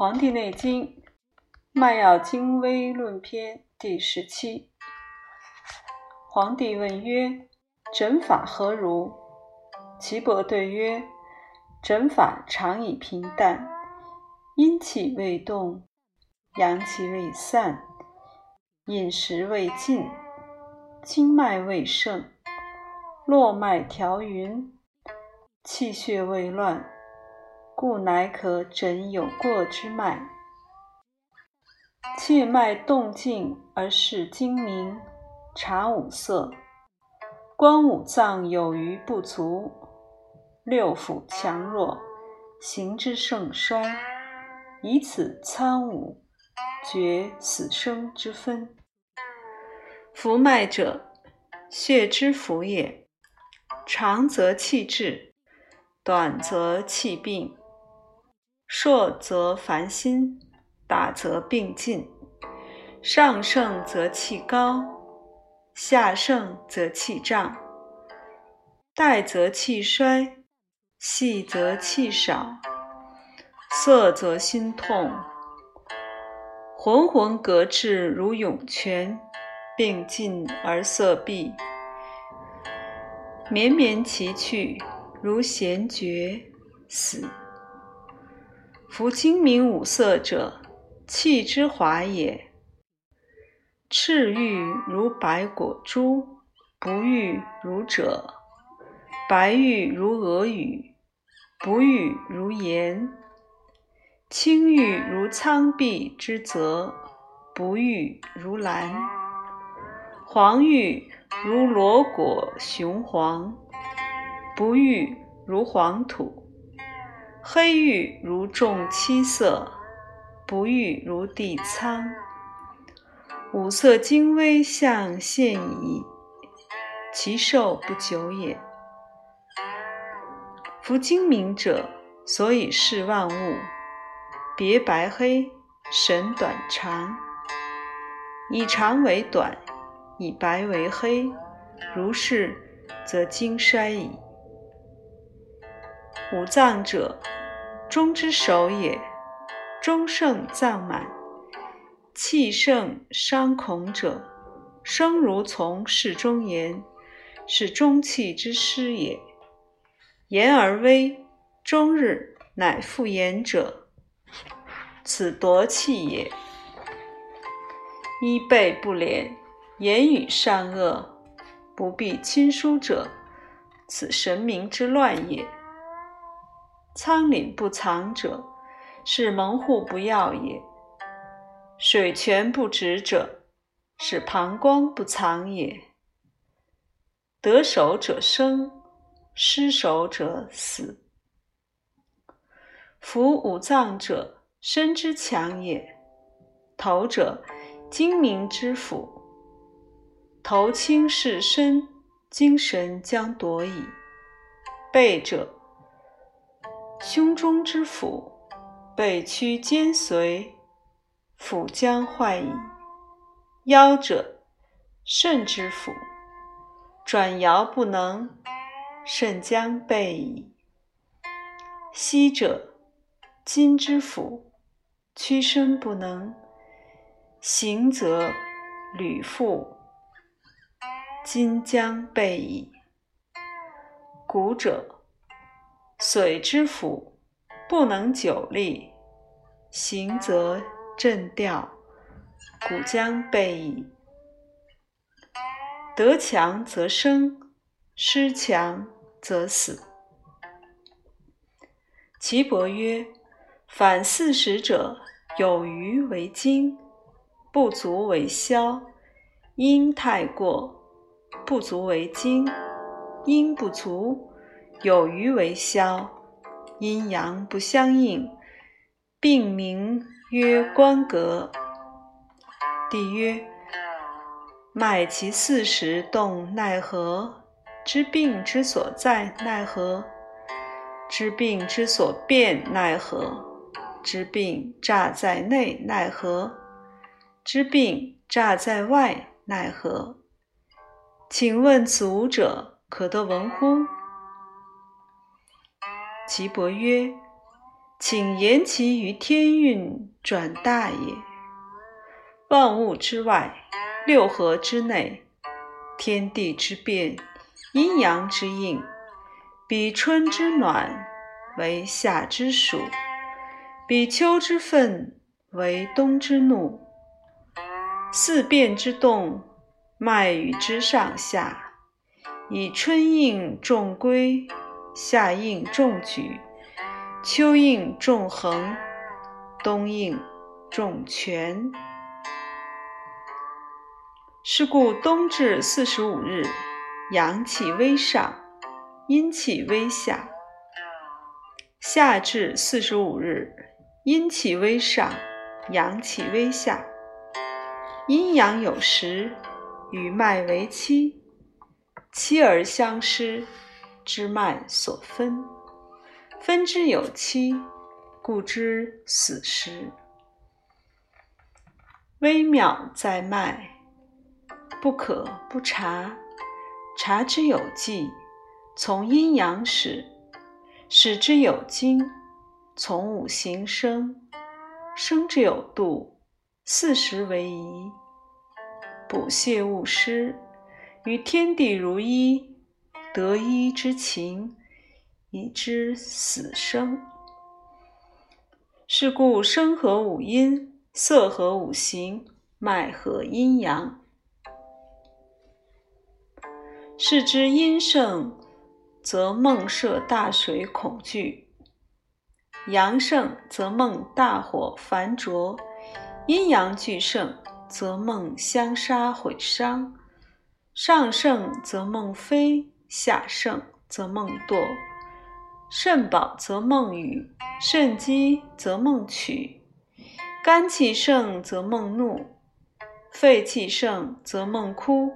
黄帝内经·脉要经微论篇第十七。黄帝问曰：“诊法何如？”岐伯对曰：“诊法常以平淡，阴气未动，阳气未散，饮食未尽，经脉未盛，络脉调匀，气血未乱。”故乃可诊有过之脉，切脉动静而视精明，察五色，观五脏有余不足，六腑强弱，形之盛衰，以此参五，决死生之分。浮脉者，血之浮也，长则气滞，短则气病。硕则烦心，大则病尽。上盛则气高，下盛则气胀。带则气衰，细则气少。涩则心痛。浑浑隔至如涌泉，病进而色闭。绵绵其去如弦绝，死。夫精明五色者，气之华也。赤玉如白果珠，不玉如赭；白玉如鹅羽，不玉如岩；青玉如苍碧之泽，不玉如蓝；黄玉如裸果雄黄，不玉如黄土。黑玉如重七色，不玉如地苍。五色精微象现矣，其寿不久也。夫精明者，所以视万物，别白黑，审短长，以长为短，以白为黑，如是，则精衰矣。五脏者，中之首也。中盛脏满，气盛伤恐者，生如从事中言，是中气之失也。言而微，终日乃复言者，此夺气也。衣被不廉，言语善恶，不必亲疏者，此神明之乱也。仓廪不藏者，是门户不要也；水泉不止者，是膀胱不藏也。得手者生，失手者死。夫五脏者，身之强也。头者，精明之府。头轻是身，精神将夺矣。背者，胸中之府，背屈肩随，府将坏矣。腰者，肾之府，转摇不能，肾将备矣。膝者，筋之府，屈伸不能，行则履复，筋将备矣。骨者，水之府不能久立，行则震掉，骨将备矣。得强则生，失强则死。岐伯曰：“反四时者，有余为精，不足为消；阴太过，不足为精；阴不足。”有余为消，阴阳不相应，病名曰关格。帝曰：脉其四时动奈何？知病之所在奈何？知病之所变奈何？知病诈在内奈何？知病诈在外奈何？请问此五者，可得闻乎？岐伯曰：“请言其于天运转大也。万物之外，六合之内，天地之变，阴阳之应，比春之暖为夏之暑，比秋之愤为冬之怒。四变之动，脉与之上下，以春应众归，夏应重举，秋应重横，冬应重全。是故冬至四十五日，阳气微上，阴气微下；夏至四十五日，阴气微上，阳气微下。阴阳有时，与脉为期，期而相失，之脉所分。分之有期，故知死时。微妙在脉。不可不察，察之有纪，从阴阳始；始之有经，从五行生；生之有度，四时为宜。补泻勿失，与天地如一，得一之情，以知死生。是故生合五阴，色合五行，脉合阴阳。是之阴盛，则梦涉大水恐惧；阳盛，则梦大火繁灼；阴阳俱盛，则梦相杀毁伤。上盛则梦飞，下盛则梦堕。肾饱则梦雨，肾积则梦取。肝气盛则梦怒，肺气盛则梦哭。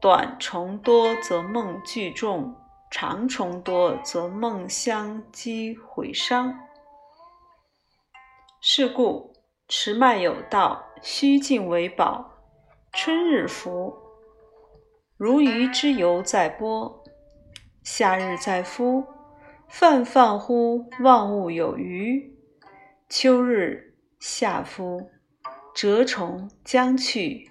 短虫多则梦聚众，长虫多则梦相击毁伤。是故持脉有道，虚静为宝。春日服，如鱼之游在波；夏日在夫，泛泛乎万物有余。秋日夏夫，蛰虫将去。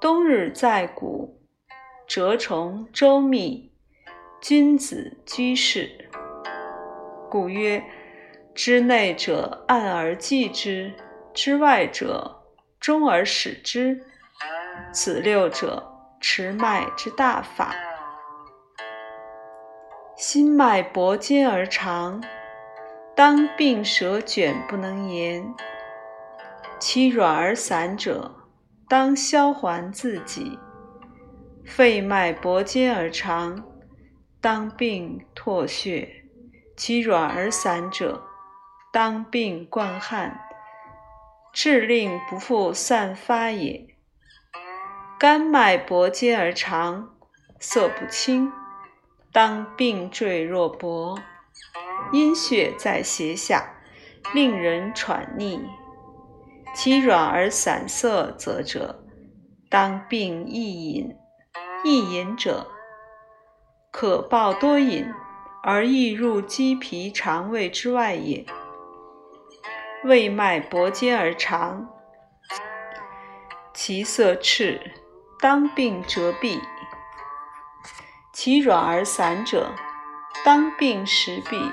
冬日在谷，蛰虫周密，君子居士。故曰：之内者按而济之，之外者终而始之。此六者，持脉之大法。心脉搏坚而长，当病舌卷不能言；其软而散者。当消还自己，肺脉搏坚而长，当病唾血；其软而散者，当病灌汗，致令不复散发也。肝脉搏坚而长，色不清，当病坠若薄；阴血在胁下，令人喘逆。其软而散色则者，当病易饮。易饮者，可暴多饮，而易入肌皮肠胃之外也。胃脉搏坚而长，其色赤，当病折臂。其软而散者，当病食闭。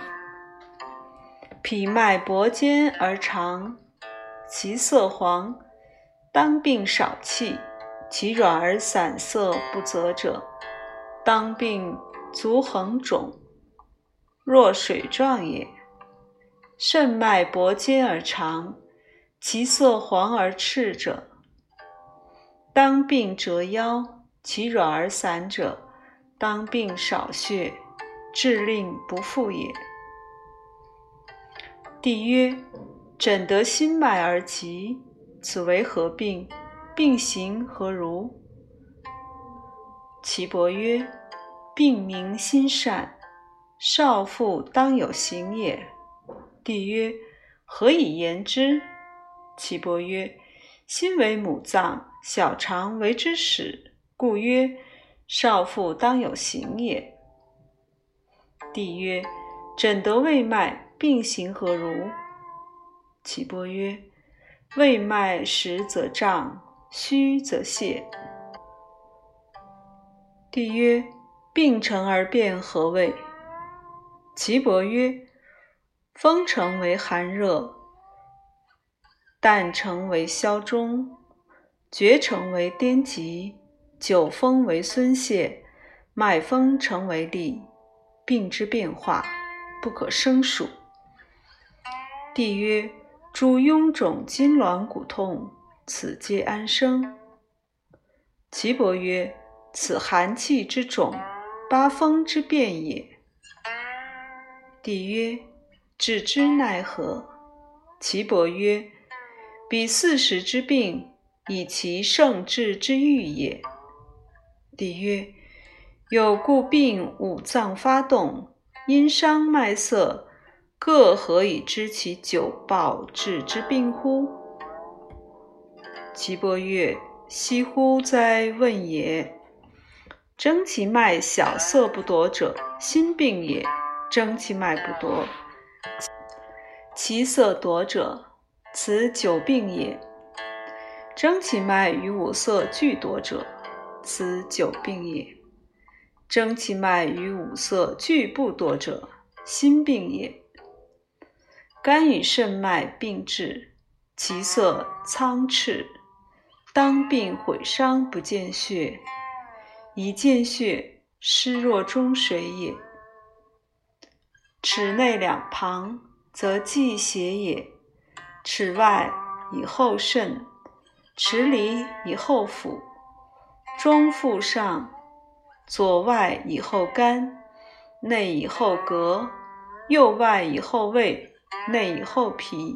脾脉搏坚而长。其色黄，当病少气；其软而散色不泽者，当病足横肿，若水状也。肾脉搏坚而长，其色黄而赤者，当病折腰；其软而散者，当病少血，致令不复也。帝曰。诊得心脉而急，此为何病？病形何如？岐伯曰：病名心善，少妇当有行也。帝曰：何以言之？岐伯曰：心为母脏，小肠为之始，故曰少妇当有行也。帝曰：诊得胃脉。病形何如？岐伯曰：胃脉实则胀，虚则泄。帝曰：病成而变何谓？岐伯曰：风成为寒热，旦成为消中，厥成为颠急，久风为孙泄，脉风成为痢。病之变化，不可胜数。帝曰：诸臃肿、筋挛、骨痛，此皆安生？岐伯曰：此寒气之肿，八风之变也。帝曰：治之奈何？岐伯曰：彼四时之病，以其盛治之欲也。帝曰。有故病五脏发动，因伤脉涩，各何以知其久暴治之病乎？岐伯曰：惜乎哉问也！征其脉小色不夺者，心病也；征其脉不夺，其色夺者，此久病也；征其脉与五色俱夺者，此久病也。征其脉与五色俱不多者，心病也。肝与肾脉并至，其色苍赤，当病毁伤不见血，一见血，湿若中水也。齿内两旁，则忌血也；齿外以后肾，齿里以后腹，中腹上。左外以后肝，内以后膈，右外以后胃，内以后脾。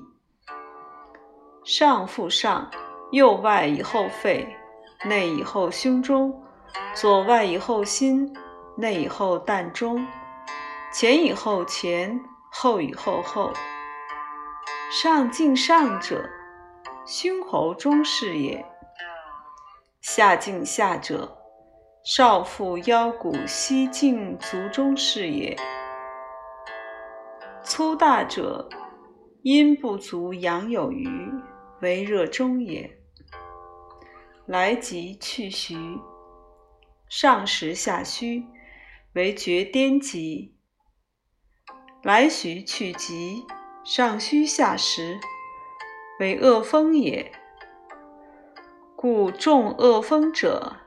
上腹上，右外以后肺，内以后胸中，左外以后心，内以后膻中。前以后前，后以后后。上进上者，胸喉中是也；下敬下者。少腹腰骨膝颈足中是也。粗大者，阴不足阳有余，为热中也。来急去徐，上实下虚，为厥颠急。来徐去急，上虚下实，为恶风也。故重恶风者。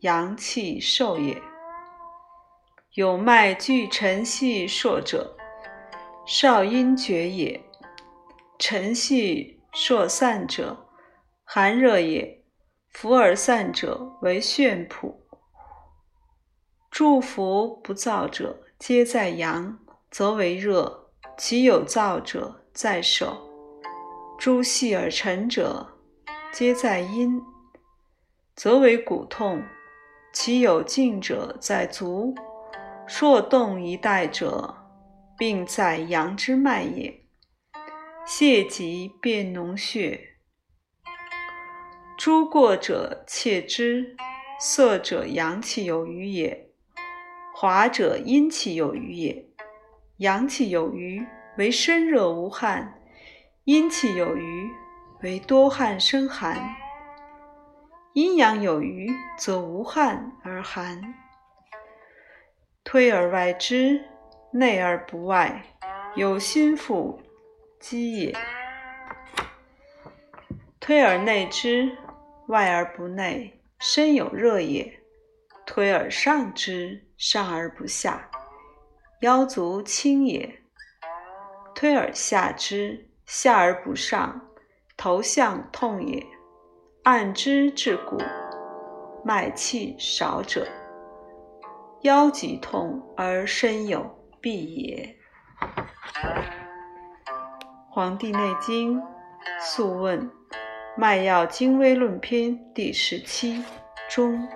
阳气受也。有脉聚沉细硕者，少阴厥也；沉细硕散者，寒热也。浮而散者，为眩谱。诸浮不燥者，皆在阳，则为热；其有燥者，在手。诸细而沉者，皆在阴，则为骨痛。其有静者在足，硕动一带者，病在阳之脉也。泄疾变脓血，诸过者切之。涩者阳气有余也，滑者阴气有余也。阳气有余为身热无汗，阴气有余为多汗生寒。阴阳有余，则无汗而寒。推而外之，内而不外，有心腹积也；推而内之，外而不内，身有热也；推而上之，上而不下，腰足轻也；推而下之，下而不上，头项痛也。按之至骨，脉气少者，腰疾痛而身有痹也。《黄帝内经·素问·脉要精微论篇》第十七中。